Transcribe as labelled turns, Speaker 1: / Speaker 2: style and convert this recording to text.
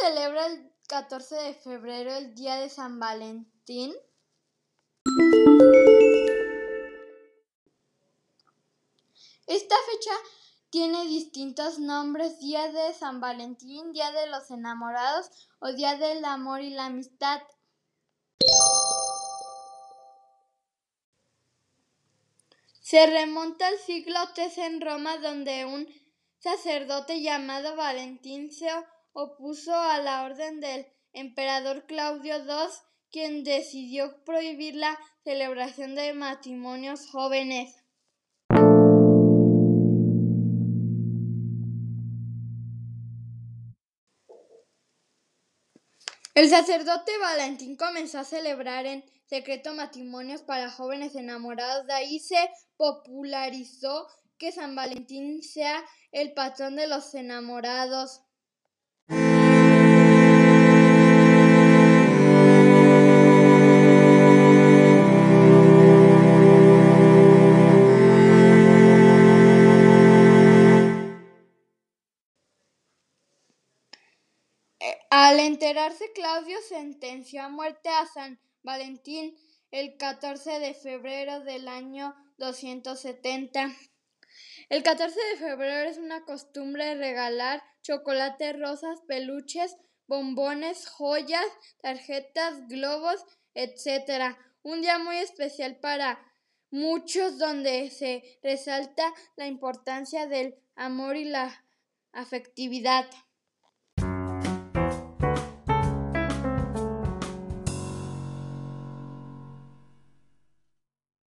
Speaker 1: celebra el 14 de febrero el Día de San Valentín? Esta fecha tiene distintos nombres, Día de San Valentín, Día de los Enamorados o Día del Amor y la Amistad. Se remonta al siglo III en Roma, donde un sacerdote llamado Valentín se opuso a la orden del emperador Claudio II, quien decidió prohibir la celebración de matrimonios jóvenes. El sacerdote Valentín comenzó a celebrar en secreto matrimonios para jóvenes enamorados. De ahí se popularizó que San Valentín sea el patrón de los enamorados. Al enterarse, Claudio sentenció a muerte a San Valentín el 14 de febrero del año 270. El 14 de febrero es una costumbre regalar chocolate, rosas, peluches, bombones, joyas, tarjetas, globos, etc. Un día muy especial para muchos donde se resalta la importancia del amor y la afectividad.